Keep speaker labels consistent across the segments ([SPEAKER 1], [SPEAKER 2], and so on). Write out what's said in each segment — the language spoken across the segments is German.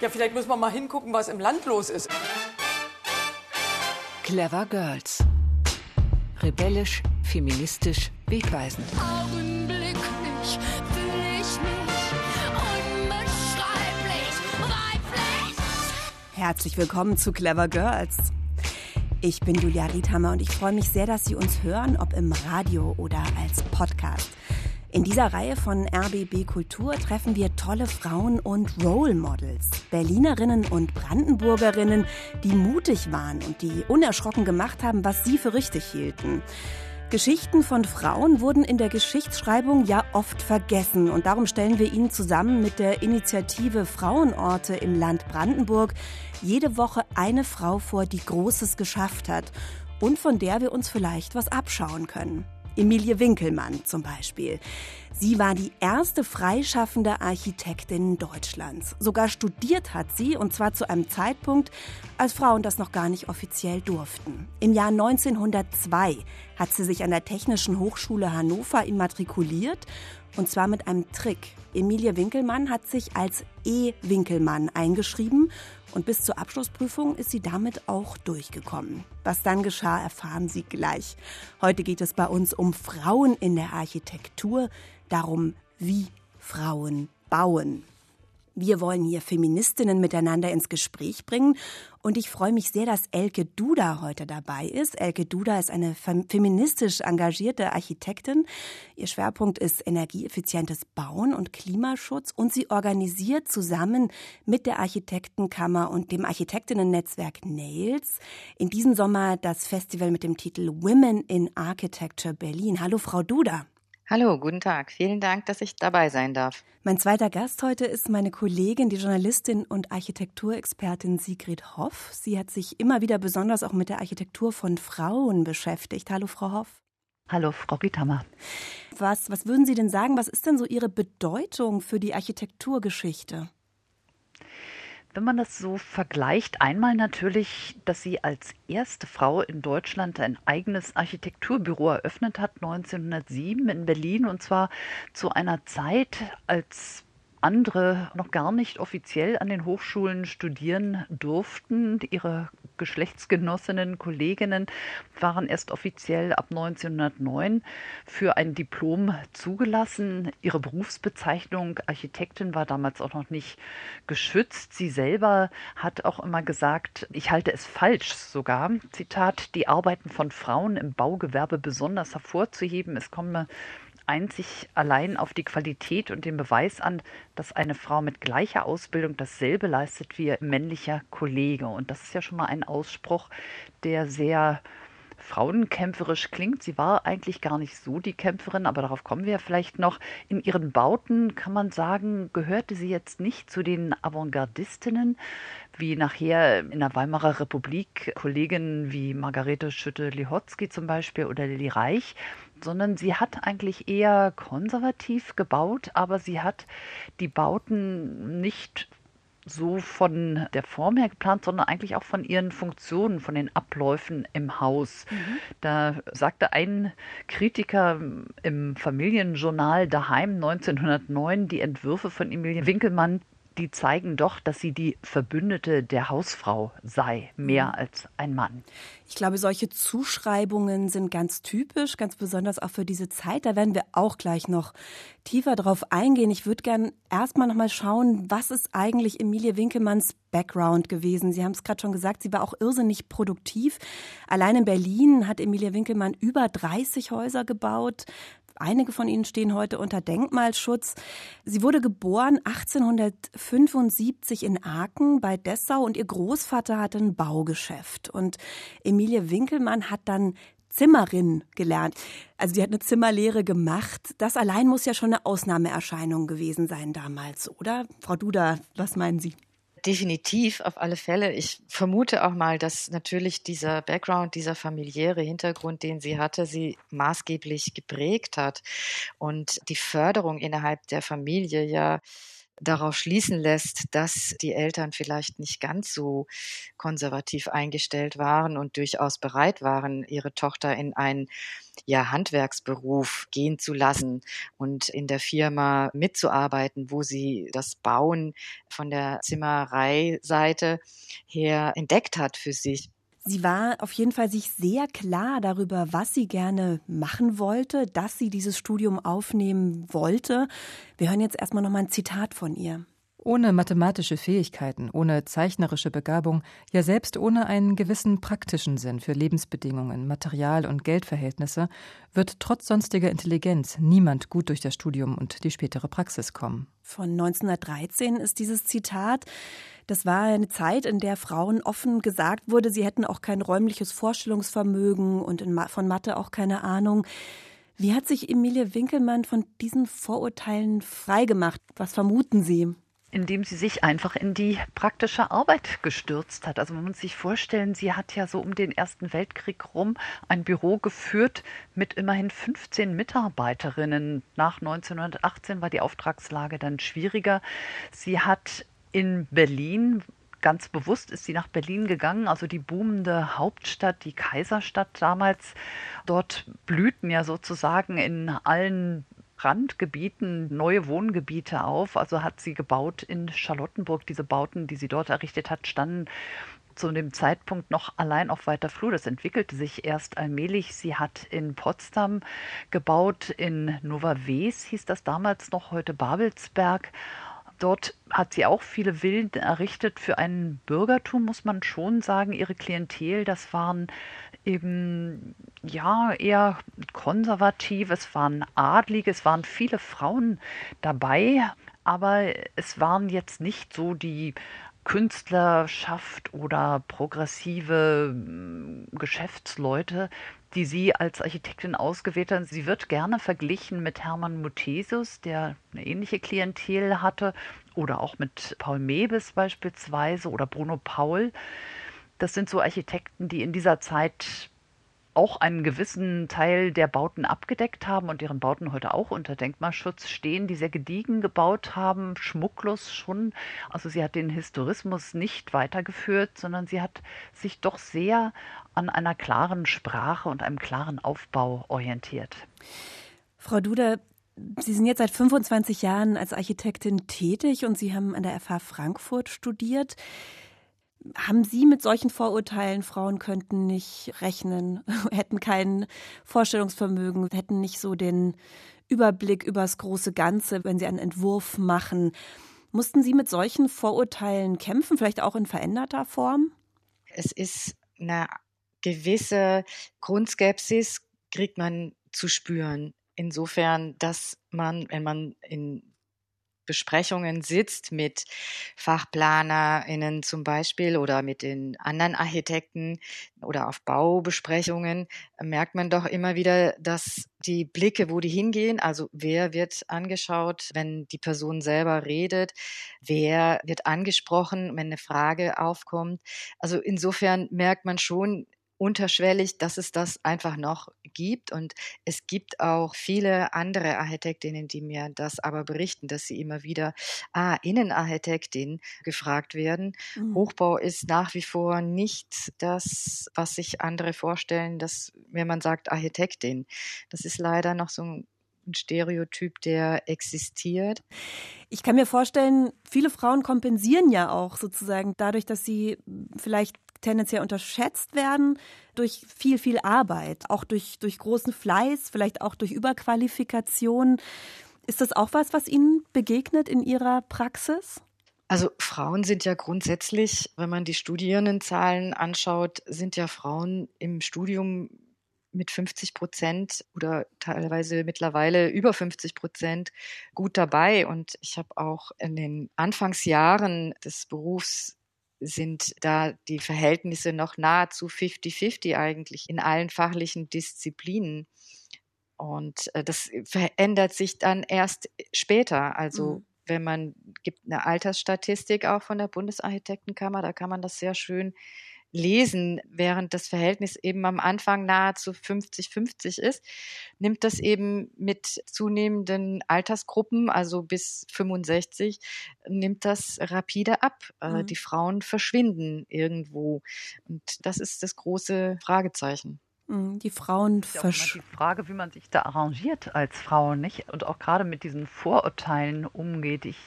[SPEAKER 1] Ja, vielleicht muss man mal hingucken, was im Land los ist.
[SPEAKER 2] Clever Girls. Rebellisch, feministisch, wegweisend.
[SPEAKER 3] Augenblicklich fühle ich mich unbeschreiblich weiblich.
[SPEAKER 4] Herzlich willkommen zu Clever Girls. Ich bin Julia Riedhammer und ich freue mich sehr, dass Sie uns hören, ob im Radio oder als Podcast. In dieser Reihe von RBB Kultur treffen wir tolle Frauen und Role Models, Berlinerinnen und Brandenburgerinnen, die mutig waren und die unerschrocken gemacht haben, was sie für richtig hielten. Geschichten von Frauen wurden in der Geschichtsschreibung ja oft vergessen und darum stellen wir Ihnen zusammen mit der Initiative Frauenorte im Land Brandenburg jede Woche eine Frau vor, die Großes geschafft hat und von der wir uns vielleicht was abschauen können. Emilie Winkelmann zum Beispiel. Sie war die erste freischaffende Architektin Deutschlands. Sogar studiert hat sie, und zwar zu einem Zeitpunkt, als Frauen das noch gar nicht offiziell durften. Im Jahr 1902 hat sie sich an der Technischen Hochschule Hannover immatrikuliert, und zwar mit einem Trick. Emilie Winkelmann hat sich als E. Winkelmann eingeschrieben und bis zur Abschlussprüfung ist sie damit auch durchgekommen. Was dann geschah, erfahren Sie gleich. Heute geht es bei uns um Frauen in der Architektur, darum, wie Frauen bauen. Wir wollen hier Feministinnen miteinander ins Gespräch bringen und ich freue mich sehr, dass Elke Duda heute dabei ist. Elke Duda ist eine feministisch engagierte Architektin. Ihr Schwerpunkt ist energieeffizientes Bauen und Klimaschutz und sie organisiert zusammen mit der Architektenkammer und dem Architektinnen-Netzwerk Nails in diesem Sommer das Festival mit dem Titel Women in Architecture Berlin. Hallo, Frau Duda.
[SPEAKER 5] Hallo, guten Tag. Vielen Dank, dass ich dabei sein darf.
[SPEAKER 4] Mein zweiter Gast heute ist meine Kollegin, die Journalistin und Architekturexpertin Sigrid Hoff. Sie hat sich immer wieder besonders auch mit der Architektur von Frauen beschäftigt. Hallo, Frau Hoff.
[SPEAKER 6] Hallo, Frau Riethammer.
[SPEAKER 4] Was, was würden Sie denn sagen? Was ist denn so Ihre Bedeutung für die Architekturgeschichte?
[SPEAKER 6] Wenn man das so vergleicht, einmal natürlich, dass sie als erste Frau in Deutschland ein eigenes Architekturbüro eröffnet hat, 1907 in Berlin, und zwar zu einer Zeit, als andere noch gar nicht offiziell an den Hochschulen studieren durften. Ihre Geschlechtsgenossinnen, Kolleginnen waren erst offiziell ab 1909 für ein Diplom zugelassen. Ihre Berufsbezeichnung Architektin war damals auch noch nicht geschützt. Sie selber hat auch immer gesagt, ich halte es falsch sogar, Zitat, die Arbeiten von Frauen im Baugewerbe besonders hervorzuheben. Es komme einzig allein auf die Qualität und den Beweis an, dass eine Frau mit gleicher Ausbildung dasselbe leistet wie ihr männlicher Kollege. Und das ist ja schon mal ein Ausspruch, der sehr frauenkämpferisch klingt. Sie war eigentlich gar nicht so die Kämpferin, aber darauf kommen wir vielleicht noch. In ihren Bauten kann man sagen, gehörte sie jetzt nicht zu den Avantgardistinnen, wie nachher in der Weimarer Republik Kolleginnen wie Margarete Schütte-Lihotzky zum Beispiel oder Lilly Reich, sondern sie hat eigentlich eher konservativ gebaut, aber sie hat die Bauten nicht so von der Form her geplant, sondern eigentlich auch von ihren Funktionen, von den Abläufen im Haus. Mhm. Da sagte ein Kritiker im Familienjournal daheim 1909, die Entwürfe von Emilie Winkelmann die zeigen doch, dass sie die Verbündete der Hausfrau sei, mehr mhm. als ein Mann.
[SPEAKER 4] Ich glaube, solche Zuschreibungen sind ganz typisch, ganz besonders auch für diese Zeit. Da werden wir auch gleich noch tiefer drauf eingehen. Ich würde gern erstmal noch mal schauen, was ist eigentlich Emilie Winkelmanns Background gewesen? Sie haben es gerade schon gesagt, sie war auch irrsinnig produktiv. Allein in Berlin hat Emilie Winkelmann über 30 Häuser gebaut, Einige von ihnen stehen heute unter Denkmalschutz. Sie wurde geboren 1875 in Aachen bei Dessau und ihr Großvater hatte ein Baugeschäft. Und Emilie Winkelmann hat dann Zimmerin gelernt. Also sie hat eine Zimmerlehre gemacht. Das allein muss ja schon eine Ausnahmeerscheinung gewesen sein damals, oder? Frau Duda, was meinen Sie?
[SPEAKER 5] Definitiv, auf alle Fälle. Ich vermute auch mal, dass natürlich dieser Background, dieser familiäre Hintergrund, den sie hatte, sie maßgeblich geprägt hat und die Förderung innerhalb der Familie ja darauf schließen lässt, dass die Eltern vielleicht nicht ganz so konservativ eingestellt waren und durchaus bereit waren, ihre Tochter in einen ja, Handwerksberuf gehen zu lassen und in der Firma mitzuarbeiten, wo sie das Bauen von der Zimmereiseite her entdeckt hat für sich.
[SPEAKER 4] Sie war auf jeden Fall sich sehr klar darüber, was sie gerne machen wollte, dass sie dieses Studium aufnehmen wollte. Wir hören jetzt erstmal noch mal ein Zitat von ihr.
[SPEAKER 7] Ohne mathematische Fähigkeiten, ohne zeichnerische Begabung, ja selbst ohne einen gewissen praktischen Sinn für Lebensbedingungen, Material- und Geldverhältnisse, wird trotz sonstiger Intelligenz niemand gut durch das Studium und die spätere Praxis kommen.
[SPEAKER 4] Von 1913 ist dieses Zitat. Das war eine Zeit, in der Frauen offen gesagt wurde, sie hätten auch kein räumliches Vorstellungsvermögen und von Mathe auch keine Ahnung. Wie hat sich Emilie Winkelmann von diesen Vorurteilen freigemacht? Was vermuten Sie?
[SPEAKER 6] Indem sie sich einfach in die praktische Arbeit gestürzt hat. Also man muss sich vorstellen, sie hat ja so um den Ersten Weltkrieg rum ein Büro geführt mit immerhin 15 Mitarbeiterinnen. Nach 1918 war die Auftragslage dann schwieriger. Sie hat in Berlin ganz bewusst ist sie nach Berlin gegangen, also die boomende Hauptstadt, die Kaiserstadt damals. Dort blühten ja sozusagen in allen Randgebieten neue Wohngebiete auf. Also hat sie gebaut in Charlottenburg. Diese Bauten, die sie dort errichtet hat, standen zu dem Zeitpunkt noch allein auf weiter Flur. Das entwickelte sich erst allmählich. Sie hat in Potsdam gebaut, in Nova Ves hieß das damals noch, heute Babelsberg. Dort hat sie auch viele Villen errichtet für ein Bürgertum, muss man schon sagen. Ihre Klientel, das waren eben ja eher konservativ, es waren Adlige, es waren viele Frauen dabei, aber es waren jetzt nicht so die Künstlerschaft oder progressive hm, Geschäftsleute, die sie als Architektin ausgewählt hat. Sie wird gerne verglichen mit Hermann Muthesius, der eine ähnliche Klientel hatte, oder auch mit Paul Mebes beispielsweise oder Bruno Paul. Das sind so Architekten, die in dieser Zeit auch einen gewissen Teil der Bauten abgedeckt haben und deren Bauten heute auch unter Denkmalschutz stehen, die sehr gediegen gebaut haben, schmucklos schon. Also sie hat den Historismus nicht weitergeführt, sondern sie hat sich doch sehr an einer klaren Sprache und einem klaren Aufbau orientiert.
[SPEAKER 4] Frau Duda, Sie sind jetzt seit 25 Jahren als Architektin tätig und Sie haben an der FH Frankfurt studiert. Haben Sie mit solchen Vorurteilen, Frauen könnten nicht rechnen, hätten kein Vorstellungsvermögen, hätten nicht so den Überblick übers große Ganze, wenn sie einen Entwurf machen? Mussten Sie mit solchen Vorurteilen kämpfen, vielleicht auch in veränderter Form?
[SPEAKER 5] Es ist eine gewisse Grundskepsis, kriegt man zu spüren. Insofern, dass man, wenn man in Besprechungen sitzt mit FachplanerInnen zum Beispiel oder mit den anderen Architekten oder auf Baubesprechungen, merkt man doch immer wieder, dass die Blicke, wo die hingehen, also wer wird angeschaut, wenn die Person selber redet, wer wird angesprochen, wenn eine Frage aufkommt. Also insofern merkt man schon, unterschwellig, dass es das einfach noch gibt. Und es gibt auch viele andere Architektinnen, die mir das aber berichten, dass sie immer wieder ah, Innenarchitektin gefragt werden. Mhm. Hochbau ist nach wie vor nicht das, was sich andere vorstellen, dass, wenn man sagt Architektin, das ist leider noch so ein ein Stereotyp, der existiert.
[SPEAKER 4] Ich kann mir vorstellen, viele Frauen kompensieren ja auch sozusagen dadurch, dass sie vielleicht tendenziell unterschätzt werden durch viel, viel Arbeit, auch durch, durch großen Fleiß, vielleicht auch durch Überqualifikation. Ist das auch was, was Ihnen begegnet in Ihrer Praxis?
[SPEAKER 5] Also Frauen sind ja grundsätzlich, wenn man die Studierendenzahlen anschaut, sind ja Frauen im Studium mit 50 Prozent oder teilweise mittlerweile über 50 Prozent gut dabei. Und ich habe auch in den Anfangsjahren des Berufs sind da die Verhältnisse noch nahezu 50-50 eigentlich in allen fachlichen Disziplinen. Und äh, das verändert sich dann erst später. Also mhm. wenn man gibt eine Altersstatistik auch von der Bundesarchitektenkammer, da kann man das sehr schön lesen, während das Verhältnis eben am Anfang nahezu 50-50 ist, nimmt das eben mit zunehmenden Altersgruppen, also bis 65, nimmt das rapide ab. Äh, mhm. Die Frauen verschwinden irgendwo. Und das ist das große Fragezeichen.
[SPEAKER 4] Mhm, die Frauen
[SPEAKER 6] ja die Frage, wie man sich da arrangiert als Frau, nicht? Und auch gerade mit diesen Vorurteilen umgeht. Ich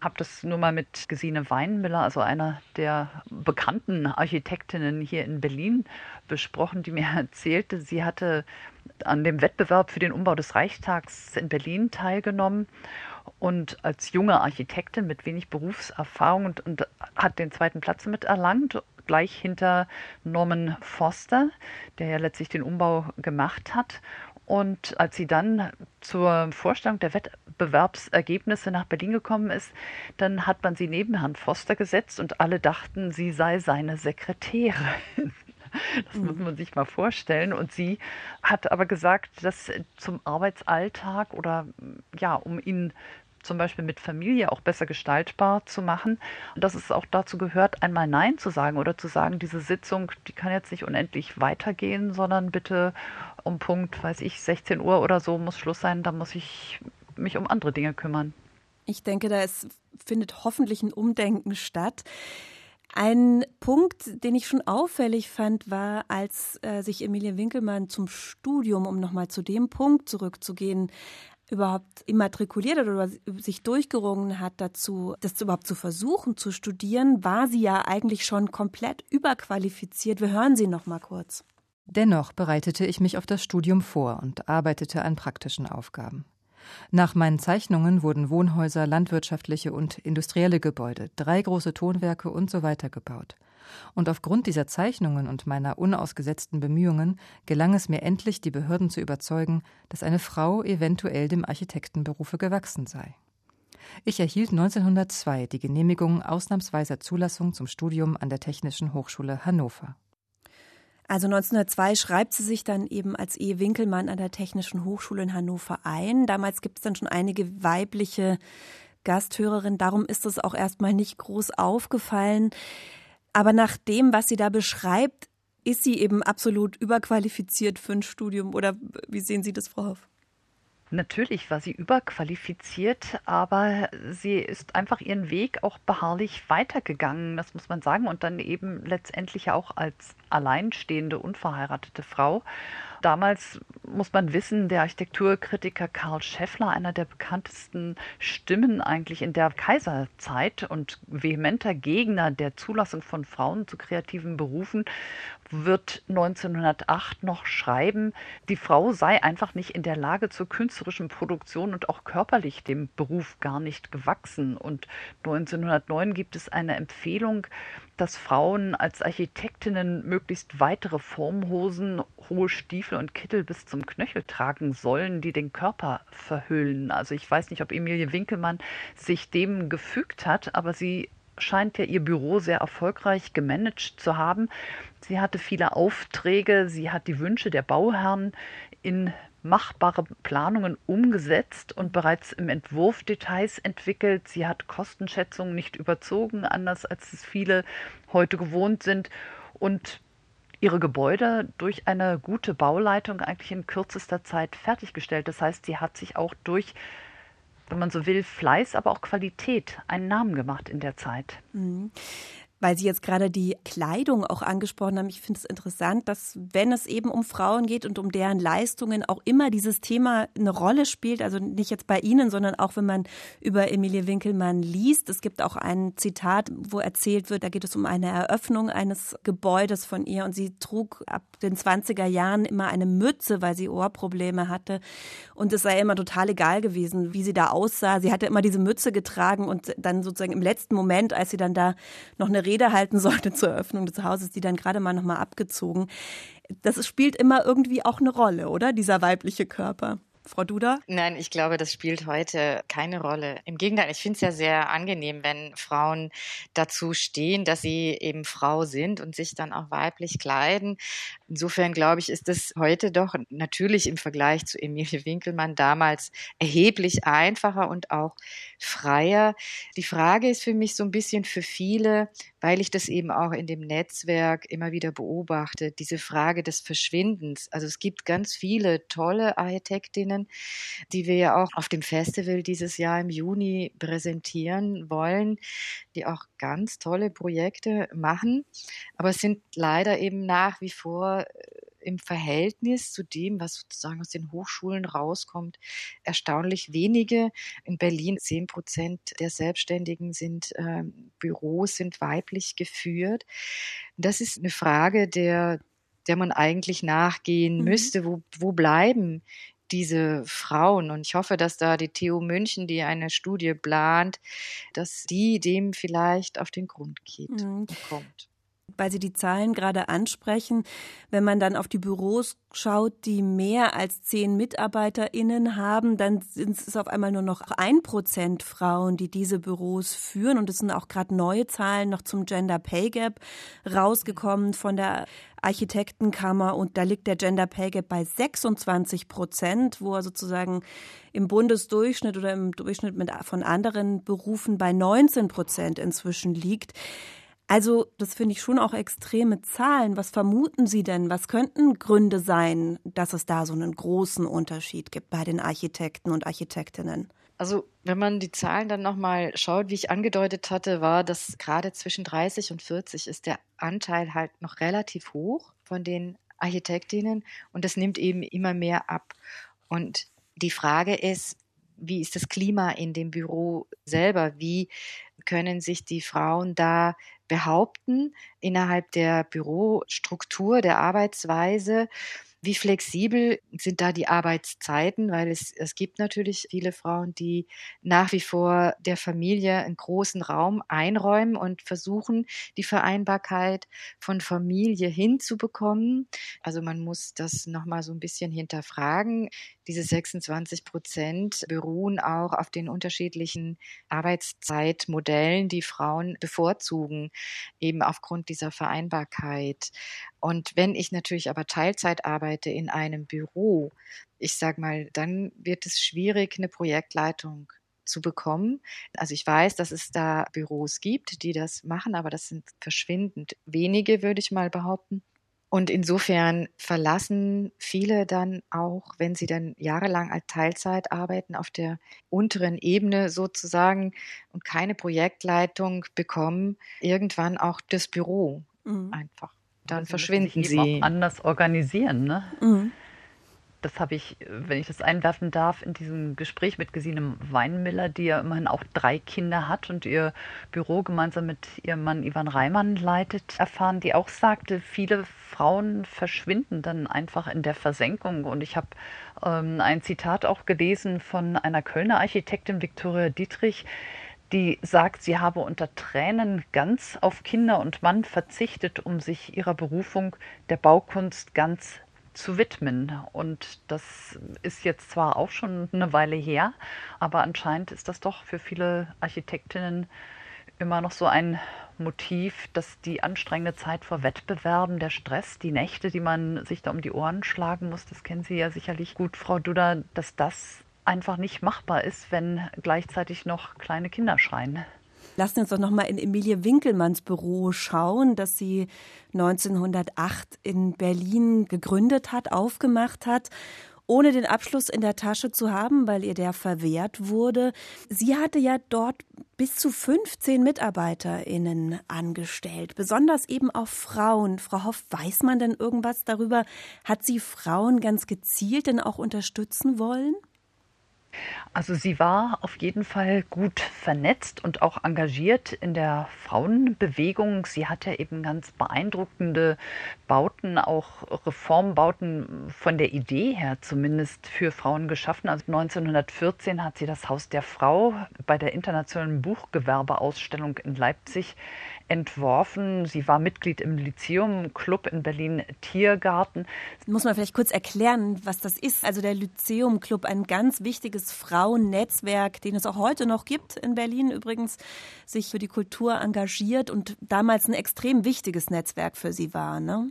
[SPEAKER 6] habe das nur mal mit Gesine Weinmiller, also einer der bekannten Architektinnen hier in Berlin, besprochen, die mir erzählte, sie hatte an dem Wettbewerb für den Umbau des Reichstags in Berlin teilgenommen und als junge Architektin mit wenig Berufserfahrung und, und hat den zweiten Platz miterlangt gleich hinter Norman Foster, der ja letztlich den Umbau gemacht hat. Und als sie dann zur Vorstellung der Wettbewerbsergebnisse nach Berlin gekommen ist, dann hat man sie neben Herrn Foster gesetzt und alle dachten, sie sei seine Sekretärin. Das muss man sich mal vorstellen. Und sie hat aber gesagt, dass zum Arbeitsalltag oder ja, um ihn zum Beispiel mit Familie auch besser gestaltbar zu machen. dass es auch dazu gehört, einmal Nein zu sagen oder zu sagen, diese Sitzung, die kann jetzt nicht unendlich weitergehen, sondern bitte um Punkt, weiß ich, 16 Uhr oder so muss Schluss sein, da muss ich mich um andere Dinge kümmern.
[SPEAKER 4] Ich denke, da ist, findet hoffentlich ein Umdenken statt. Ein Punkt, den ich schon auffällig fand, war, als äh, sich Emilie Winkelmann zum Studium, um nochmal zu dem Punkt zurückzugehen, überhaupt immatrikuliert oder sich durchgerungen hat dazu, das überhaupt zu versuchen zu studieren, war sie ja eigentlich schon komplett überqualifiziert. Wir hören sie noch mal kurz.
[SPEAKER 7] Dennoch bereitete ich mich auf das Studium vor und arbeitete an praktischen Aufgaben. Nach meinen Zeichnungen wurden Wohnhäuser, landwirtschaftliche und industrielle Gebäude, drei große Tonwerke und so weiter gebaut. Und aufgrund dieser Zeichnungen und meiner unausgesetzten Bemühungen gelang es mir endlich, die Behörden zu überzeugen, dass eine Frau eventuell dem Architektenberufe gewachsen sei. Ich erhielt 1902 die Genehmigung ausnahmsweiser Zulassung zum Studium an der Technischen Hochschule Hannover.
[SPEAKER 4] Also 1902 schreibt sie sich dann eben als Ehe Winkelmann an der Technischen Hochschule in Hannover ein. Damals gibt es dann schon einige weibliche Gasthörerinnen. Darum ist es auch erstmal nicht groß aufgefallen. Aber nach dem, was sie da beschreibt, ist sie eben absolut überqualifiziert für ein Studium. Oder wie sehen Sie das, Frau Hoff?
[SPEAKER 6] Natürlich war sie überqualifiziert, aber sie ist einfach ihren Weg auch beharrlich weitergegangen, das muss man sagen, und dann eben letztendlich auch als alleinstehende, unverheiratete Frau Damals muss man wissen, der Architekturkritiker Karl Scheffler, einer der bekanntesten Stimmen eigentlich in der Kaiserzeit und vehementer Gegner der Zulassung von Frauen zu kreativen Berufen, wird 1908 noch schreiben, die Frau sei einfach nicht in der Lage zur künstlerischen Produktion und auch körperlich dem Beruf gar nicht gewachsen. Und 1909 gibt es eine Empfehlung, dass Frauen als Architektinnen möglichst weitere Formhosen, hohe Stiefel und Kittel bis zum Knöchel tragen sollen, die den Körper verhüllen. Also ich weiß nicht, ob Emilie Winkelmann sich dem gefügt hat, aber sie scheint ja ihr Büro sehr erfolgreich gemanagt zu haben. Sie hatte viele Aufträge, sie hat die Wünsche der Bauherren in machbare Planungen umgesetzt und bereits im Entwurf Details entwickelt. Sie hat Kostenschätzungen nicht überzogen, anders als es viele heute gewohnt sind. Und ihre Gebäude durch eine gute Bauleitung eigentlich in kürzester Zeit fertiggestellt. Das heißt, sie hat sich auch durch, wenn man so will, Fleiß, aber auch Qualität einen Namen gemacht in der Zeit.
[SPEAKER 4] Mhm weil Sie jetzt gerade die Kleidung auch angesprochen haben. Ich finde es interessant, dass wenn es eben um Frauen geht und um deren Leistungen auch immer dieses Thema eine Rolle spielt, also nicht jetzt bei Ihnen, sondern auch wenn man über Emilie Winkelmann liest. Es gibt auch ein Zitat, wo erzählt wird, da geht es um eine Eröffnung eines Gebäudes von ihr und sie trug ab den 20er Jahren immer eine Mütze, weil sie Ohrprobleme hatte und es sei immer total egal gewesen, wie sie da aussah. Sie hatte immer diese Mütze getragen und dann sozusagen im letzten Moment, als sie dann da noch eine Rede halten sollte zur Eröffnung des Hauses, die dann gerade mal nochmal abgezogen. Das spielt immer irgendwie auch eine Rolle, oder? Dieser weibliche Körper. Frau Duda?
[SPEAKER 5] Nein, ich glaube, das spielt heute keine Rolle. Im Gegenteil, ich finde es ja sehr angenehm, wenn Frauen dazu stehen, dass sie eben Frau sind und sich dann auch weiblich kleiden. Insofern glaube ich, ist es heute doch natürlich im Vergleich zu Emilie Winkelmann damals erheblich einfacher und auch freier. Die Frage ist für mich so ein bisschen für viele, weil ich das eben auch in dem Netzwerk immer wieder beobachte, diese Frage des Verschwindens. Also es gibt ganz viele tolle Architektinnen, die wir ja auch auf dem Festival dieses Jahr im Juni präsentieren wollen, die auch ganz tolle Projekte machen. Aber es sind leider eben nach wie vor äh, im Verhältnis zu dem, was sozusagen aus den Hochschulen rauskommt, erstaunlich wenige. In Berlin zehn Prozent der Selbstständigen sind äh, Büros sind weiblich geführt. Das ist eine Frage, der der man eigentlich nachgehen mhm. müsste. Wo, wo bleiben diese Frauen. Und ich hoffe, dass da die TU München, die eine Studie plant, dass die dem vielleicht auf den Grund geht mhm. kommt
[SPEAKER 4] weil Sie die Zahlen gerade ansprechen, wenn man dann auf die Büros schaut, die mehr als zehn MitarbeiterInnen haben, dann sind es auf einmal nur noch ein Prozent Frauen, die diese Büros führen. Und es sind auch gerade neue Zahlen noch zum Gender Pay Gap rausgekommen von der Architektenkammer. Und da liegt der Gender Pay Gap bei 26 Prozent, wo er sozusagen im Bundesdurchschnitt oder im Durchschnitt mit, von anderen Berufen bei 19 Prozent inzwischen liegt. Also, das finde ich schon auch extreme Zahlen. Was vermuten Sie denn? Was könnten Gründe sein, dass es da so einen großen Unterschied gibt bei den Architekten und Architektinnen?
[SPEAKER 5] Also, wenn man die Zahlen dann nochmal schaut, wie ich angedeutet hatte, war, dass gerade zwischen 30 und 40 ist der Anteil halt noch relativ hoch von den Architektinnen und das nimmt eben immer mehr ab. Und die Frage ist, wie ist das Klima in dem Büro selber? Wie können sich die Frauen da behaupten innerhalb der Bürostruktur, der Arbeitsweise? Wie flexibel sind da die Arbeitszeiten? Weil es, es gibt natürlich viele Frauen, die nach wie vor der Familie einen großen Raum einräumen und versuchen, die Vereinbarkeit von Familie hinzubekommen. Also man muss das nochmal so ein bisschen hinterfragen. Diese 26 Prozent beruhen auch auf den unterschiedlichen Arbeitszeitmodellen, die Frauen bevorzugen, eben aufgrund dieser Vereinbarkeit. Und wenn ich natürlich aber Teilzeit arbeite in einem Büro, ich sag mal, dann wird es schwierig, eine Projektleitung zu bekommen. Also ich weiß, dass es da Büros gibt, die das machen, aber das sind verschwindend wenige, würde ich mal behaupten. Und insofern verlassen viele dann auch, wenn sie dann jahrelang als Teilzeit arbeiten, auf der unteren Ebene sozusagen und keine Projektleitung bekommen, irgendwann auch das Büro mhm. einfach dann sie verschwinden sie.
[SPEAKER 6] Auch anders organisieren, ne? Mhm. Das habe ich, wenn ich das einwerfen darf, in diesem Gespräch mit Gesine Weinmiller, die ja immerhin auch drei Kinder hat und ihr Büro gemeinsam mit ihrem Mann Ivan Reimann leitet, erfahren, die auch sagte, viele Frauen verschwinden dann einfach in der Versenkung. Und ich habe ähm, ein Zitat auch gelesen von einer Kölner Architektin, Viktoria Dietrich, die sagt, sie habe unter Tränen ganz auf Kinder und Mann verzichtet, um sich ihrer Berufung der Baukunst ganz zu widmen. Und das ist jetzt zwar auch schon eine Weile her, aber anscheinend ist das doch für viele Architektinnen immer noch so ein Motiv, dass die anstrengende Zeit vor Wettbewerben, der Stress, die Nächte, die man sich da um die Ohren schlagen muss, das kennen Sie ja sicherlich gut, Frau Duda, dass das einfach nicht machbar ist, wenn gleichzeitig noch kleine Kinder schreien.
[SPEAKER 4] Lassen Sie uns doch noch mal in Emilie Winkelmanns Büro schauen, das sie 1908 in Berlin gegründet hat, aufgemacht hat ohne den Abschluss in der Tasche zu haben, weil ihr der verwehrt wurde. Sie hatte ja dort bis zu 15 MitarbeiterInnen angestellt, besonders eben auch Frauen. Frau Hoff, weiß man denn irgendwas darüber? Hat sie Frauen ganz gezielt denn auch unterstützen wollen?
[SPEAKER 6] Also sie war auf jeden Fall gut vernetzt und auch engagiert in der Frauenbewegung. Sie hat ja eben ganz beeindruckende Bauten, auch Reformbauten von der Idee her zumindest für Frauen geschaffen. Also 1914 hat sie das Haus der Frau bei der Internationalen Buchgewerbeausstellung in Leipzig entworfen. Sie war Mitglied im Lyzeum Club in Berlin Tiergarten.
[SPEAKER 4] Muss man vielleicht kurz erklären, was das ist? Also der Lyzeum Club, ein ganz wichtiges Frauennetzwerk, den es auch heute noch gibt in Berlin übrigens, sich für die Kultur engagiert und damals ein extrem wichtiges Netzwerk für sie war, ne?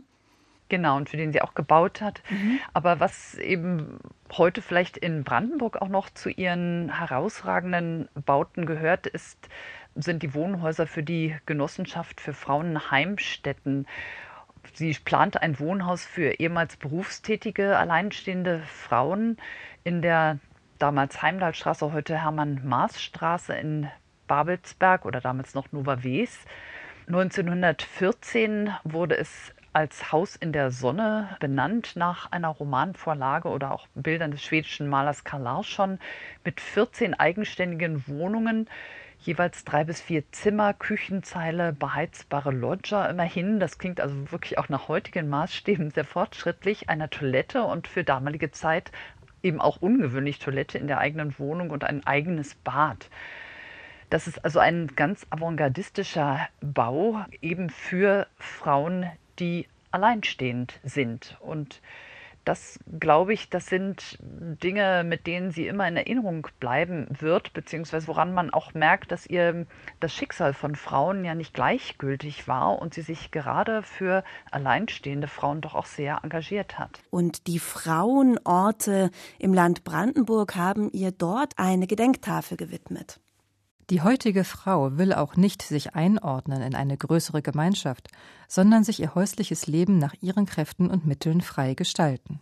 [SPEAKER 6] Genau, und für den sie auch gebaut hat. Mhm. Aber was eben heute vielleicht in Brandenburg auch noch zu ihren herausragenden Bauten gehört, ist, sind die Wohnhäuser für die Genossenschaft für Frauenheimstätten. Sie plante ein Wohnhaus für ehemals berufstätige, alleinstehende Frauen in der damals Heimdallstraße, heute Hermann-Maas-Straße in Babelsberg oder damals noch Nova Wes. 1914 wurde es als Haus in der Sonne benannt nach einer Romanvorlage oder auch Bildern des schwedischen Malers Karl Larsson mit 14 eigenständigen Wohnungen, jeweils drei bis vier Zimmer, Küchenzeile, beheizbare Loggia immerhin. Das klingt also wirklich auch nach heutigen Maßstäben sehr fortschrittlich. Einer Toilette und für damalige Zeit eben auch ungewöhnlich Toilette in der eigenen Wohnung und ein eigenes Bad. Das ist also ein ganz avantgardistischer Bau eben für Frauen, die alleinstehend sind. Und das glaube ich, das sind Dinge, mit denen sie immer in Erinnerung bleiben wird, beziehungsweise woran man auch merkt, dass ihr das Schicksal von Frauen ja nicht gleichgültig war und sie sich gerade für alleinstehende Frauen doch auch sehr engagiert hat.
[SPEAKER 4] Und die Frauenorte im Land Brandenburg haben ihr dort eine Gedenktafel gewidmet.
[SPEAKER 7] Die heutige Frau will auch nicht sich einordnen in eine größere Gemeinschaft, sondern sich ihr häusliches Leben nach ihren Kräften und Mitteln frei gestalten.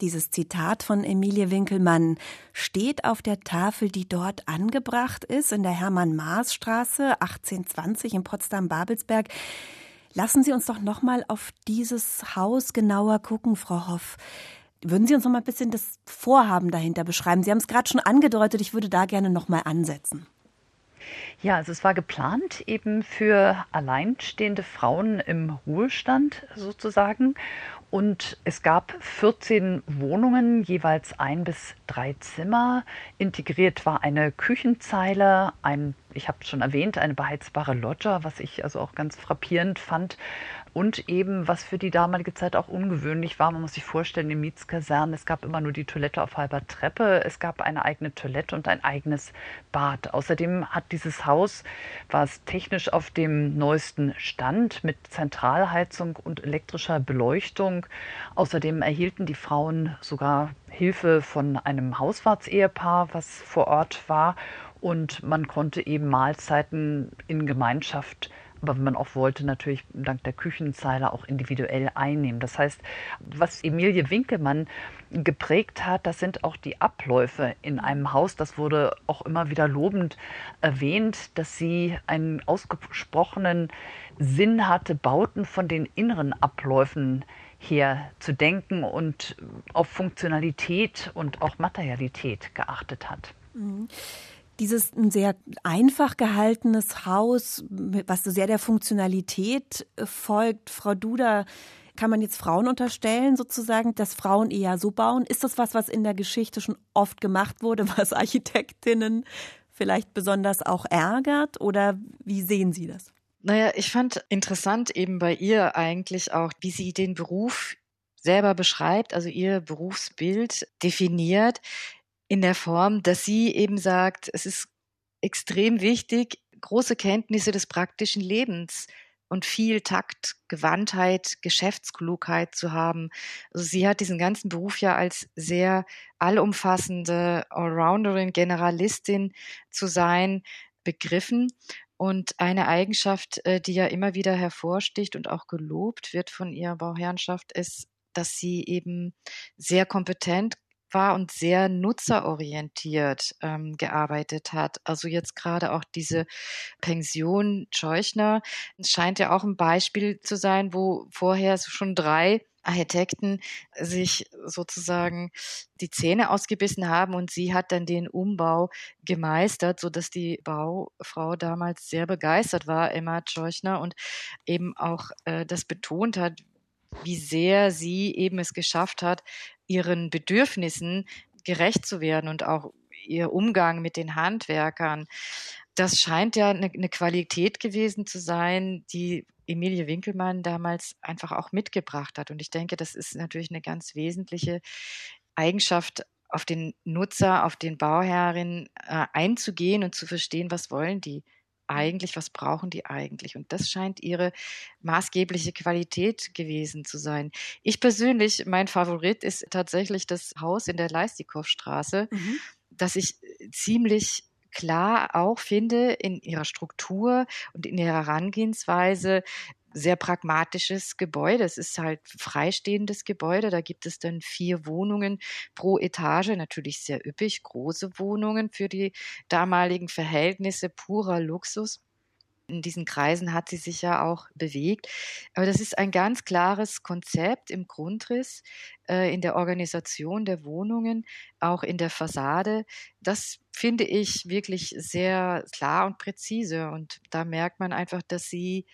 [SPEAKER 4] Dieses Zitat von Emilie Winkelmann steht auf der Tafel, die dort angebracht ist, in der Hermann-Maas-Straße 1820 in Potsdam-Babelsberg. Lassen Sie uns doch noch mal auf dieses Haus genauer gucken, Frau Hoff. Würden Sie uns noch mal ein bisschen das Vorhaben dahinter beschreiben? Sie haben es gerade schon angedeutet, ich würde da gerne noch mal ansetzen.
[SPEAKER 6] Ja, also es war geplant eben für alleinstehende Frauen im Ruhestand sozusagen. Und es gab 14 Wohnungen, jeweils ein bis drei Zimmer. Integriert war eine Küchenzeile, ein, ich habe es schon erwähnt, eine beheizbare Loggia, was ich also auch ganz frappierend fand und eben, was für die damalige Zeit auch ungewöhnlich war, man muss sich vorstellen, in Mietskasernen, es gab immer nur die Toilette auf halber Treppe, es gab eine eigene Toilette und ein eigenes Bad. Außerdem hat dieses Haus, war es technisch auf dem neuesten Stand mit Zentralheizung und elektrischer Beleuchtung. Außerdem erhielten die Frauen sogar Hilfe von einem Hausfahrtsehepaar, was vor Ort war. Und man konnte eben Mahlzeiten in Gemeinschaft aber wenn man auch wollte, natürlich dank der Küchenzeile auch individuell einnehmen. Das heißt, was Emilie Winkelmann geprägt hat, das sind auch die Abläufe in einem Haus. Das wurde auch immer wieder lobend erwähnt, dass sie einen ausgesprochenen Sinn hatte, Bauten von den inneren Abläufen her zu denken und auf Funktionalität und auch Materialität geachtet hat.
[SPEAKER 4] Mhm dieses ein sehr einfach gehaltenes Haus, was so sehr der Funktionalität äh, folgt. Frau Duda, kann man jetzt Frauen unterstellen, sozusagen, dass Frauen eher so bauen? Ist das was, was in der Geschichte schon oft gemacht wurde, was Architektinnen vielleicht besonders auch ärgert? Oder wie sehen Sie das?
[SPEAKER 5] Naja, ich fand interessant eben bei ihr eigentlich auch, wie sie den Beruf selber beschreibt, also ihr Berufsbild definiert in der Form, dass sie eben sagt, es ist extrem wichtig, große Kenntnisse des praktischen Lebens und viel Takt, Gewandtheit, Geschäftsklugheit zu haben. Also sie hat diesen ganzen Beruf ja als sehr allumfassende Allrounderin, Generalistin zu sein, begriffen. Und eine Eigenschaft, äh, die ja immer wieder hervorsticht und auch gelobt wird von ihrer Bauherrschaft, ist, dass sie eben sehr kompetent, war und sehr nutzerorientiert ähm, gearbeitet hat. Also jetzt gerade auch diese Pension Scheuchner scheint ja auch ein Beispiel zu sein, wo vorher schon drei Architekten sich sozusagen die Zähne ausgebissen haben und sie hat dann den Umbau gemeistert, so dass die Baufrau damals sehr begeistert war, Emma Scheuchner, und eben auch äh, das betont hat, wie sehr sie eben es geschafft hat, ihren Bedürfnissen gerecht zu werden und auch ihr Umgang mit den Handwerkern. Das scheint ja eine, eine Qualität gewesen zu sein, die Emilie Winkelmann damals einfach auch mitgebracht hat. Und ich denke, das ist natürlich eine ganz wesentliche Eigenschaft, auf den Nutzer, auf den Bauherrin äh, einzugehen und zu verstehen, was wollen die eigentlich, was brauchen die eigentlich? Und das scheint ihre maßgebliche Qualität gewesen zu sein. Ich persönlich, mein Favorit ist tatsächlich das Haus in der Leistikow-Straße, mhm. das ich ziemlich klar auch finde in ihrer Struktur und in ihrer Herangehensweise sehr pragmatisches Gebäude. Es ist halt freistehendes Gebäude. Da gibt es dann vier Wohnungen pro Etage, natürlich sehr üppig, große Wohnungen für die damaligen Verhältnisse, purer Luxus in diesen Kreisen hat sie sich ja auch bewegt. Aber das ist ein ganz klares Konzept im Grundriss, äh, in der Organisation der Wohnungen, auch in der Fassade. Das finde ich wirklich sehr klar und präzise. Und da merkt man einfach, dass sie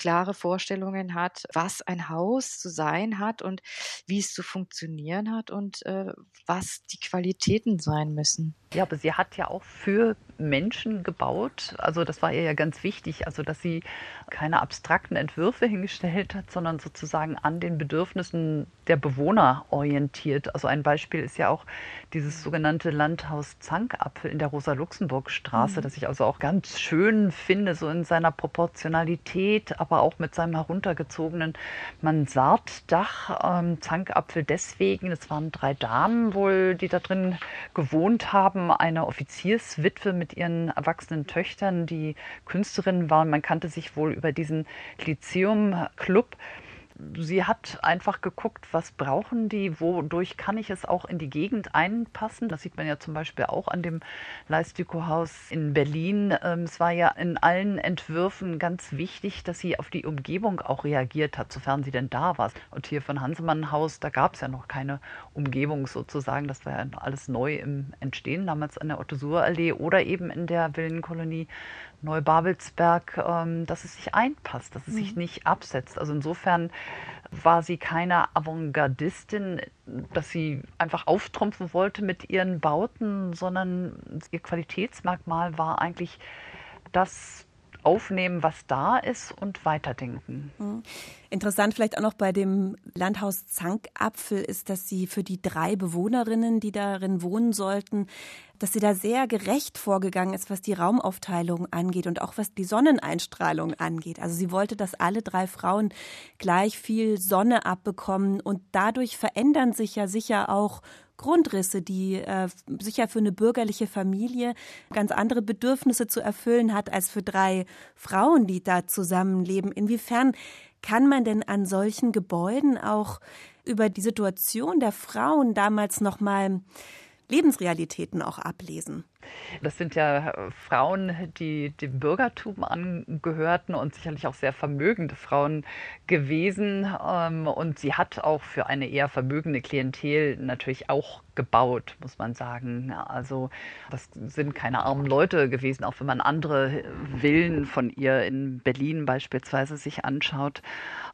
[SPEAKER 5] klare Vorstellungen hat, was ein Haus zu sein hat und wie es zu funktionieren hat und äh, was die Qualitäten sein müssen.
[SPEAKER 6] Ja, aber sie hat ja auch für Menschen gebaut. Also das war ihr ja ganz wichtig, also dass sie keine abstrakten Entwürfe hingestellt hat, sondern sozusagen an den Bedürfnissen der Bewohner orientiert. Also ein Beispiel ist ja auch dieses sogenannte Landhaus Zankapfel in der Rosa-Luxemburg-Straße, mhm. das ich also auch ganz schön finde, so in seiner Proportionalität, aber auch mit seinem heruntergezogenen Mansarddach. Ähm, Zankapfel deswegen, es waren drei Damen wohl, die da drin gewohnt haben eine Offizierswitwe mit ihren erwachsenen Töchtern, die Künstlerinnen waren. Man kannte sich wohl über diesen Lyzeum-Club sie hat einfach geguckt, was brauchen die, wodurch kann ich es auch in die Gegend einpassen. Das sieht man ja zum Beispiel auch an dem Leistikow-Haus in Berlin. Ähm, es war ja in allen Entwürfen ganz wichtig, dass sie auf die Umgebung auch reagiert hat, sofern sie denn da war. Und hier von Hansemann-Haus, da gab es ja noch keine Umgebung sozusagen. Das war ja alles neu im Entstehen, damals an der Otto-Suhr-Allee oder eben in der Villenkolonie Neubabelsberg, ähm, dass es sich einpasst, dass es mhm. sich nicht absetzt. Also insofern war sie keine Avantgardistin, dass sie einfach auftrumpfen wollte mit ihren Bauten, sondern ihr Qualitätsmerkmal war eigentlich das aufnehmen, was da ist und weiterdenken.
[SPEAKER 4] Mhm. Interessant vielleicht auch noch bei dem Landhaus Zankapfel ist, dass sie für die drei Bewohnerinnen, die darin wohnen sollten, dass sie da sehr gerecht vorgegangen ist, was die Raumaufteilung angeht und auch was die Sonneneinstrahlung angeht. Also sie wollte, dass alle drei Frauen gleich viel Sonne abbekommen und dadurch verändern sich ja sicher auch Grundrisse, die äh, sicher für eine bürgerliche Familie ganz andere Bedürfnisse zu erfüllen hat als für drei Frauen, die da zusammenleben. Inwiefern kann man denn an solchen Gebäuden auch über die Situation der Frauen damals noch mal Lebensrealitäten auch ablesen?
[SPEAKER 6] Das sind ja äh, Frauen, die dem Bürgertum angehörten und sicherlich auch sehr vermögende Frauen gewesen. Ähm, und sie hat auch für eine eher vermögende Klientel natürlich auch gebaut, muss man sagen. Also das sind keine armen Leute gewesen, auch wenn man andere Villen von ihr in Berlin beispielsweise sich anschaut.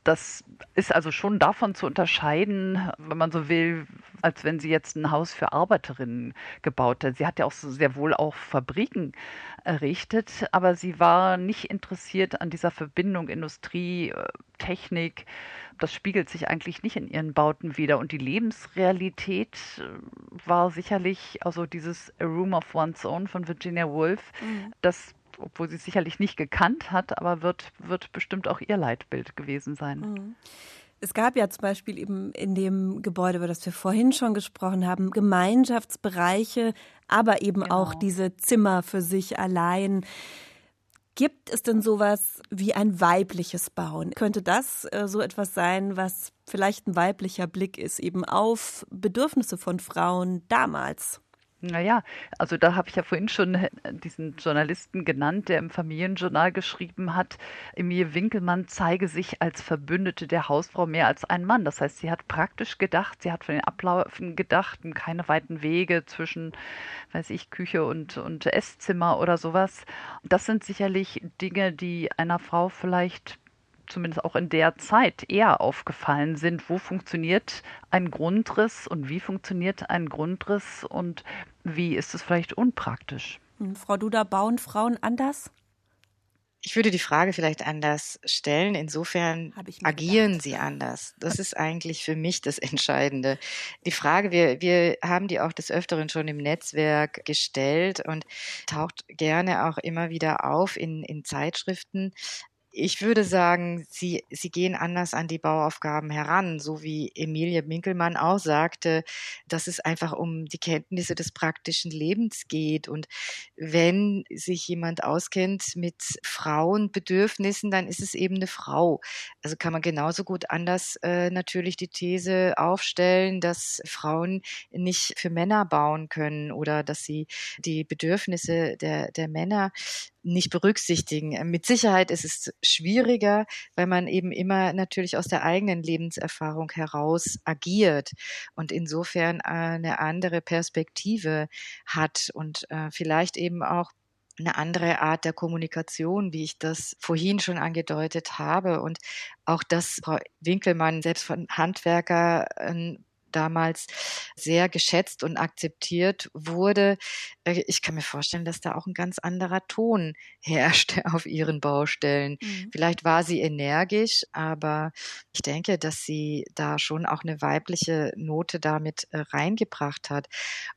[SPEAKER 6] Das ist also schon davon zu unterscheiden, wenn man so will, als wenn sie jetzt ein Haus für Arbeiterinnen gebaut hat. Sie hat ja auch sehr wohl auch Fabriken errichtet, aber sie war nicht interessiert an dieser Verbindung Industrie, äh, Technik. Das spiegelt sich eigentlich nicht in ihren Bauten wieder. Und die Lebensrealität äh, war sicherlich, also dieses A Room of One's Own von Virginia Woolf, mhm. das obwohl sie es sicherlich nicht gekannt hat, aber wird, wird bestimmt auch ihr Leitbild gewesen sein. Mhm.
[SPEAKER 4] Es gab ja zum Beispiel eben in dem Gebäude, über das wir vorhin schon gesprochen haben, Gemeinschaftsbereiche, aber eben genau. auch diese Zimmer für sich allein. Gibt es denn sowas wie ein weibliches Bauen? Könnte das äh, so etwas sein, was vielleicht ein weiblicher Blick ist, eben auf Bedürfnisse von Frauen damals?
[SPEAKER 6] Naja, also da habe ich ja vorhin schon äh, diesen Journalisten genannt, der im Familienjournal geschrieben hat, Emilie Winkelmann zeige sich als Verbündete der Hausfrau mehr als ein Mann. Das heißt, sie hat praktisch gedacht, sie hat von den Abläufen gedacht und keine weiten Wege zwischen, weiß ich, Küche und, und Esszimmer oder sowas. Das sind sicherlich Dinge, die einer Frau vielleicht zumindest auch in der Zeit eher aufgefallen sind. Wo funktioniert ein Grundriss und wie funktioniert ein Grundriss und wie ist es vielleicht unpraktisch?
[SPEAKER 4] Hm, Frau Duda, bauen Frauen anders?
[SPEAKER 5] ich würde die Frage vielleicht anders stellen. Insofern agieren gedacht. sie anders. Das ist eigentlich für mich das Entscheidende. Die Frage, wir, wir haben die auch des Öfteren schon im Netzwerk gestellt und taucht gerne auch immer wieder auf in, in Zeitschriften ich würde sagen, sie, sie gehen anders an die Bauaufgaben heran, so wie Emilie Winkelmann auch sagte, dass es einfach um die Kenntnisse des praktischen Lebens geht. Und wenn sich jemand auskennt mit Frauenbedürfnissen, dann ist es eben eine Frau. Also kann man genauso gut anders äh, natürlich die These aufstellen, dass Frauen nicht für Männer bauen können oder dass sie die Bedürfnisse der, der Männer nicht berücksichtigen. Äh, mit Sicherheit ist es schwieriger, weil man eben immer natürlich aus der eigenen Lebenserfahrung heraus agiert und insofern eine andere Perspektive hat und äh, vielleicht eben auch eine andere Art der Kommunikation, wie ich das vorhin schon angedeutet habe. Und auch dass Frau Winkelmann selbst von Handwerkern damals sehr geschätzt und akzeptiert wurde. Äh, ich kann mir vorstellen, dass da auch ein ganz anderer Ton herrschte auf ihren Baustellen. Mhm. Vielleicht war sie energisch, aber ich denke, dass sie da schon auch eine weibliche Note damit äh, reingebracht hat.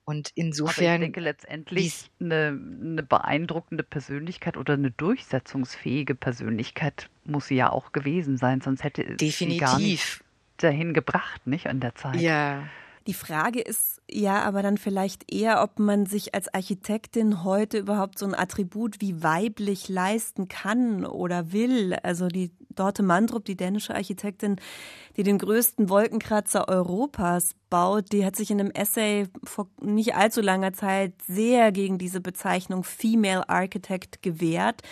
[SPEAKER 5] Und insofern. Aber
[SPEAKER 6] ich denke letztendlich eine, eine beeindruckende Persönlichkeit oder eine durchsetzungsfähige Persönlichkeit muss sie ja auch gewesen sein, sonst hätte
[SPEAKER 5] Definitiv.
[SPEAKER 6] sie gar nicht dahin gebracht, nicht an der Zeit.
[SPEAKER 5] Ja.
[SPEAKER 4] Die Frage ist ja aber dann vielleicht eher, ob man sich als Architektin heute überhaupt so ein Attribut wie weiblich leisten kann oder will. Also die Dorte Mandrup, die dänische Architektin, die den größten Wolkenkratzer Europas baut, die hat sich in einem Essay vor nicht allzu langer Zeit sehr gegen diese Bezeichnung Female Architect gewehrt,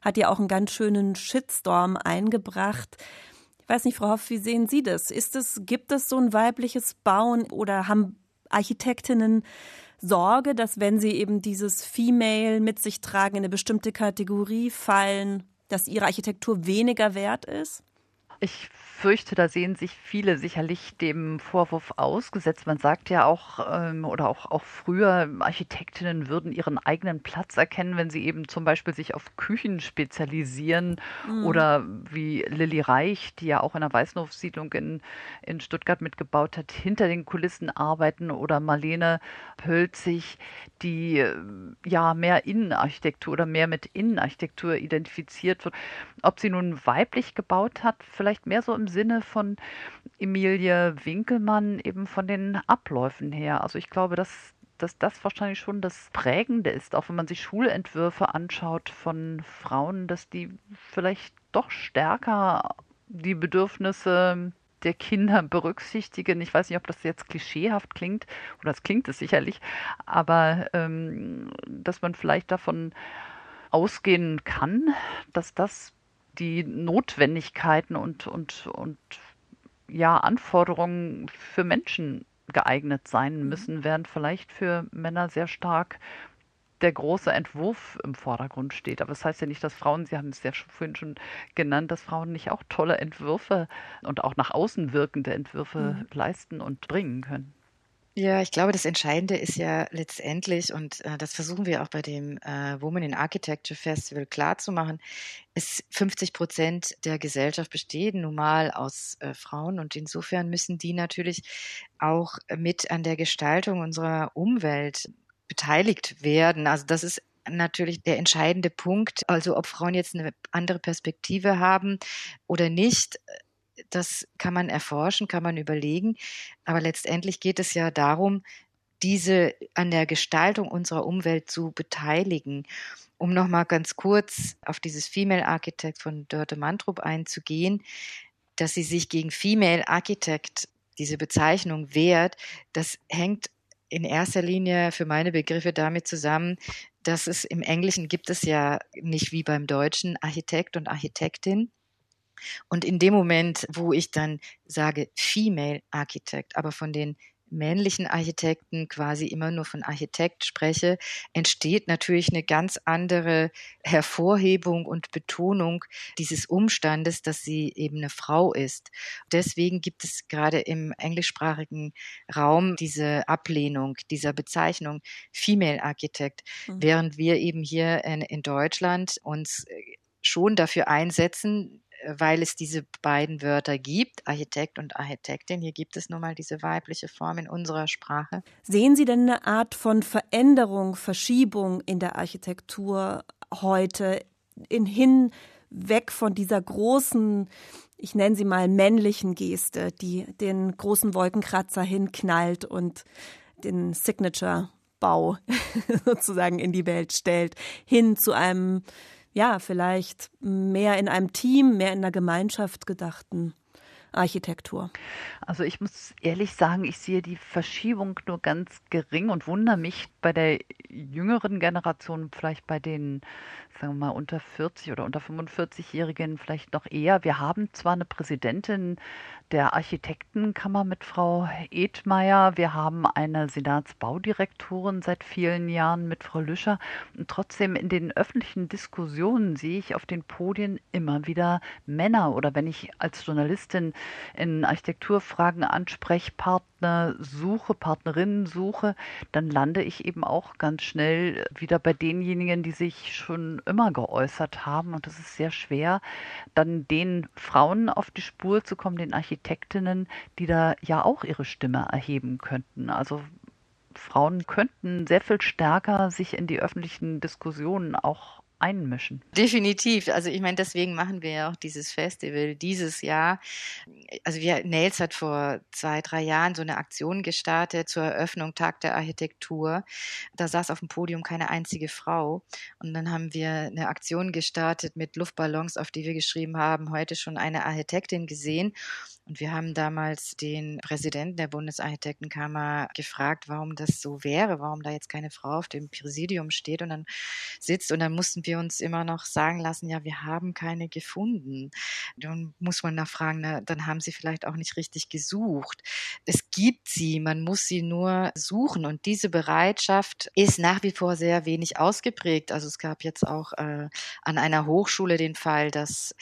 [SPEAKER 4] hat ja auch einen ganz schönen Shitstorm eingebracht. Ich weiß nicht, Frau Hoff, wie sehen Sie das? Ist es, gibt es so ein weibliches Bauen oder haben Architektinnen Sorge, dass wenn sie eben dieses Female mit sich tragen, in eine bestimmte Kategorie fallen, dass ihre Architektur weniger wert ist?
[SPEAKER 6] Ich fürchte, da sehen sich viele sicherlich dem Vorwurf ausgesetzt. Man sagt ja auch, ähm, oder auch, auch früher, Architektinnen würden ihren eigenen Platz erkennen, wenn sie eben zum Beispiel sich auf Küchen spezialisieren mhm. oder wie Lilly Reich, die ja auch in der Weißenhof-Siedlung in, in Stuttgart mitgebaut hat, hinter den Kulissen arbeiten oder Marlene Pölzig, die äh, ja mehr Innenarchitektur oder mehr mit Innenarchitektur identifiziert wird. Ob sie nun weiblich gebaut hat, vielleicht mehr so im Sinne von Emilie Winkelmann, eben von den Abläufen her. Also ich glaube, dass dass das wahrscheinlich schon das Prägende ist, auch wenn man sich Schulentwürfe anschaut von Frauen, dass die vielleicht doch stärker die Bedürfnisse der Kinder berücksichtigen. Ich weiß nicht, ob das jetzt klischeehaft klingt, oder das klingt es sicherlich, aber ähm, dass man vielleicht davon ausgehen kann, dass das die Notwendigkeiten und, und, und ja, Anforderungen für Menschen geeignet sein mhm. müssen, während vielleicht für Männer sehr stark der große Entwurf im Vordergrund steht. Aber das heißt ja nicht, dass Frauen, Sie haben es ja vorhin schon genannt, dass Frauen nicht auch tolle Entwürfe und auch nach außen wirkende Entwürfe mhm. leisten und bringen können.
[SPEAKER 5] Ja, ich glaube, das Entscheidende ist ja letztendlich, und äh, das versuchen wir auch bei dem äh, Women in Architecture Festival klarzumachen, ist 50 Prozent der Gesellschaft bestehen nun mal aus äh, Frauen und insofern müssen die natürlich auch mit an der Gestaltung unserer Umwelt beteiligt werden. Also das ist natürlich der entscheidende Punkt. Also ob Frauen jetzt eine andere Perspektive haben oder nicht, das kann man erforschen, kann man überlegen. Aber letztendlich geht es ja darum, diese an der Gestaltung unserer Umwelt zu beteiligen. Um nochmal ganz kurz auf dieses Female Architect von Dörte Mantrup einzugehen, dass sie sich gegen Female Architect diese Bezeichnung wehrt, das hängt in erster Linie für meine Begriffe damit zusammen, dass es im Englischen gibt es ja nicht wie beim Deutschen Architekt und Architektin, und in dem Moment, wo ich dann sage Female Architect, aber von den männlichen Architekten quasi immer nur von Architekt spreche, entsteht natürlich eine ganz andere Hervorhebung und Betonung dieses Umstandes, dass sie eben eine Frau ist. Deswegen gibt es gerade im englischsprachigen Raum diese Ablehnung dieser Bezeichnung Female Architect, mhm. während wir eben hier in, in Deutschland uns schon dafür einsetzen, weil es diese beiden Wörter gibt, Architekt und Architektin. Hier gibt es nun mal diese weibliche Form in unserer Sprache.
[SPEAKER 4] Sehen Sie denn eine Art von Veränderung, Verschiebung in der Architektur heute in hin von dieser großen, ich nenne sie mal männlichen Geste, die den großen Wolkenkratzer hinknallt und den Signature-Bau sozusagen in die Welt stellt, hin zu einem ja, vielleicht mehr in einem Team, mehr in einer Gemeinschaft gedachten Architektur?
[SPEAKER 6] Also ich muss ehrlich sagen, ich sehe die Verschiebung nur ganz gering und wundere mich bei der jüngeren Generation, vielleicht bei den, sagen wir mal, unter 40 oder unter 45-Jährigen vielleicht noch eher. Wir haben zwar eine Präsidentin der Architektenkammer mit Frau Edmeier. Wir haben eine Senatsbaudirektorin seit vielen Jahren mit Frau Lüscher. Und trotzdem in den öffentlichen Diskussionen sehe ich auf den Podien immer wieder Männer oder wenn ich als Journalistin in Architekturfragen Ansprechpartner suche, Partnerinnen suche, dann lande ich eben auch ganz schnell wieder bei denjenigen, die sich schon immer geäußert haben. Und es ist sehr schwer, dann den Frauen auf die Spur zu kommen, den Architekten Architektinnen, die da ja auch ihre Stimme erheben könnten. Also Frauen könnten sehr viel stärker sich in die öffentlichen Diskussionen auch einmischen.
[SPEAKER 5] Definitiv. Also ich meine, deswegen machen wir ja auch dieses Festival dieses Jahr. Also wir, Nails hat vor zwei, drei Jahren so eine Aktion gestartet zur Eröffnung Tag der Architektur. Da saß auf dem Podium keine einzige Frau. Und dann haben wir eine Aktion gestartet mit Luftballons, auf die wir geschrieben haben, heute schon eine Architektin gesehen. Und wir haben damals den Präsidenten der Bundesarchitektenkammer gefragt, warum das so wäre, warum da jetzt keine Frau auf dem Präsidium steht und dann sitzt. Und dann mussten wir uns immer noch sagen lassen, ja, wir haben keine gefunden. Dann muss man nachfragen, na, dann haben sie vielleicht auch nicht richtig gesucht. Es gibt sie, man muss sie nur suchen. Und diese Bereitschaft ist nach wie vor sehr wenig ausgeprägt. Also es gab jetzt auch äh, an einer Hochschule den Fall, dass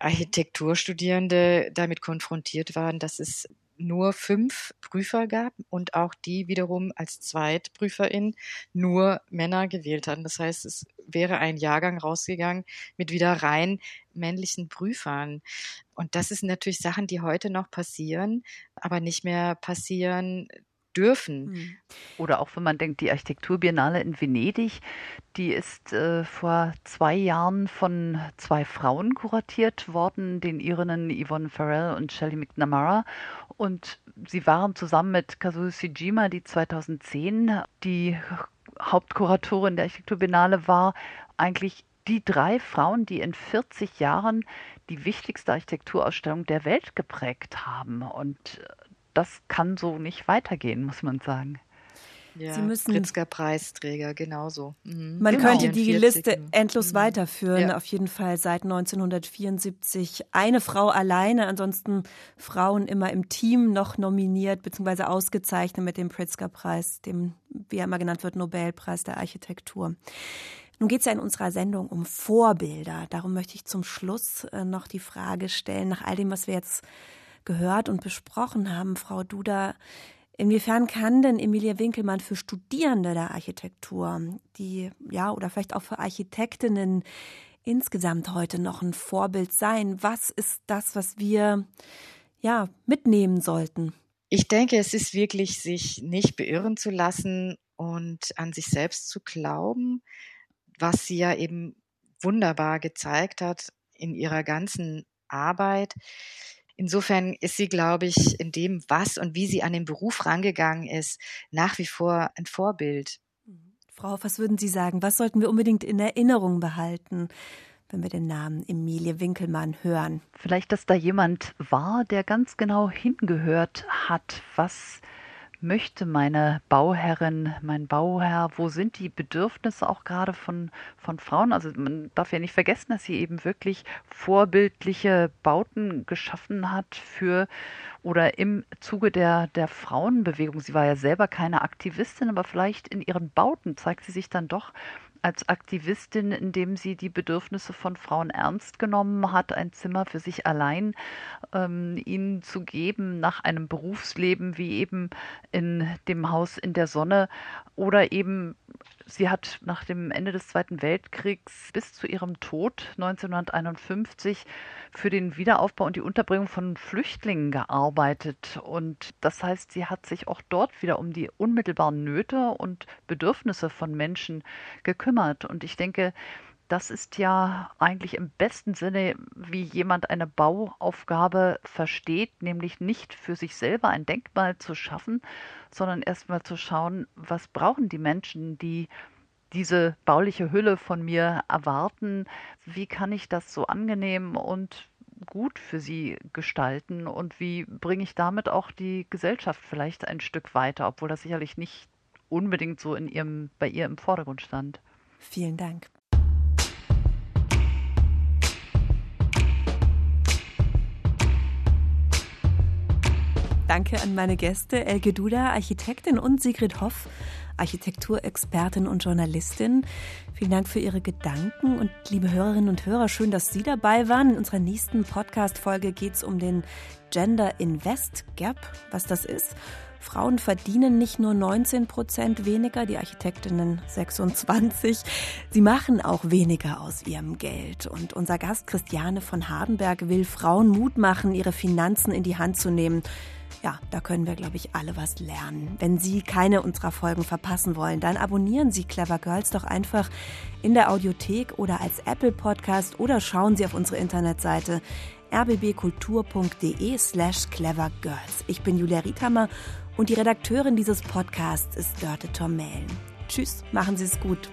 [SPEAKER 5] Architekturstudierende damit konfrontiert waren, dass es nur fünf Prüfer gab und auch die wiederum als Zweitprüferin nur Männer gewählt hatten. Das heißt, es wäre ein Jahrgang rausgegangen mit wieder rein männlichen Prüfern. Und das sind natürlich Sachen, die heute noch passieren, aber nicht mehr passieren dürfen. Mhm.
[SPEAKER 6] Oder auch wenn man denkt, die Architekturbiennale in Venedig, die ist äh, vor zwei Jahren von zwei Frauen kuratiert worden, den Irinnen Yvonne Farrell und Shelley McNamara. Und sie waren zusammen mit Kazuo Sijima, die 2010 die Hauptkuratorin der Architekturbiennale war, eigentlich die drei Frauen, die in 40 Jahren die wichtigste Architekturausstellung der Welt geprägt haben. Und das kann so nicht weitergehen, muss man sagen.
[SPEAKER 5] Ja, Sie müssen Pritzker Preisträger, genauso.
[SPEAKER 4] Mhm. Man genau. könnte die Liste endlos mhm. weiterführen, ja. auf jeden Fall seit 1974. Eine Frau alleine, ansonsten Frauen immer im Team noch nominiert bzw. ausgezeichnet mit dem Pritzker Preis, dem, wie er immer genannt wird, Nobelpreis der Architektur. Nun geht es ja in unserer Sendung um Vorbilder. Darum möchte ich zum Schluss äh, noch die Frage stellen, nach all dem, was wir jetzt gehört und besprochen haben, Frau Duda, inwiefern kann denn Emilia Winkelmann für Studierende der Architektur, die ja oder vielleicht auch für Architektinnen insgesamt heute noch ein Vorbild sein? Was ist das, was wir ja mitnehmen sollten?
[SPEAKER 5] Ich denke, es ist wirklich, sich nicht beirren zu lassen und an sich selbst zu glauben, was sie ja eben wunderbar gezeigt hat in ihrer ganzen Arbeit. Insofern ist sie, glaube ich, in dem, was und wie sie an den Beruf rangegangen ist, nach wie vor ein Vorbild.
[SPEAKER 4] Frau, was würden Sie sagen? Was sollten wir unbedingt in Erinnerung behalten, wenn wir den Namen Emilie Winkelmann hören?
[SPEAKER 6] Vielleicht, dass da jemand war, der ganz genau hingehört hat, was möchte meine Bauherrin, mein Bauherr, wo sind die Bedürfnisse auch gerade von, von Frauen? Also man darf ja nicht vergessen, dass sie eben wirklich vorbildliche Bauten geschaffen hat für oder im Zuge der, der Frauenbewegung. Sie war ja selber keine Aktivistin, aber vielleicht in ihren Bauten zeigt sie sich dann doch als Aktivistin, indem sie die Bedürfnisse von Frauen ernst genommen hat, ein Zimmer für sich allein ähm, ihnen zu geben nach einem Berufsleben wie eben in dem Haus in der Sonne oder eben Sie hat nach dem Ende des Zweiten Weltkriegs bis zu ihrem Tod 1951 für den Wiederaufbau und die Unterbringung von Flüchtlingen gearbeitet. Und das heißt, sie hat sich auch dort wieder um die unmittelbaren Nöte und Bedürfnisse von Menschen gekümmert. Und ich denke, das ist ja eigentlich im besten Sinne, wie jemand eine Bauaufgabe versteht, nämlich nicht für sich selber ein Denkmal zu schaffen, sondern erstmal zu schauen, was brauchen die Menschen, die diese bauliche Hülle von mir erwarten, wie kann ich das so angenehm und gut für sie gestalten und wie bringe ich damit auch die Gesellschaft vielleicht ein Stück weiter, obwohl das sicherlich nicht unbedingt so in ihrem, bei ihr im Vordergrund stand.
[SPEAKER 4] Vielen Dank. Danke an meine Gäste Elke Duda, Architektin und Sigrid Hoff, Architekturexpertin und Journalistin. Vielen Dank für Ihre Gedanken und liebe Hörerinnen und Hörer, schön, dass Sie dabei waren. In unserer nächsten Podcast-Folge geht es um den Gender Invest Gap, was das ist. Frauen verdienen nicht nur 19 Prozent weniger, die Architektinnen 26. Sie machen auch weniger aus ihrem Geld. Und unser Gast Christiane von Hardenberg will Frauen Mut machen, ihre Finanzen in die Hand zu nehmen ja, da können wir, glaube ich, alle was lernen. Wenn Sie keine unserer Folgen verpassen wollen, dann abonnieren Sie Clever Girls doch einfach in der Audiothek oder als Apple Podcast oder schauen Sie auf unsere Internetseite rbbkultur.de slash clevergirls. Ich bin Julia Riethammer und die Redakteurin dieses Podcasts ist Dörte Tormälen. Tschüss, machen Sie es gut.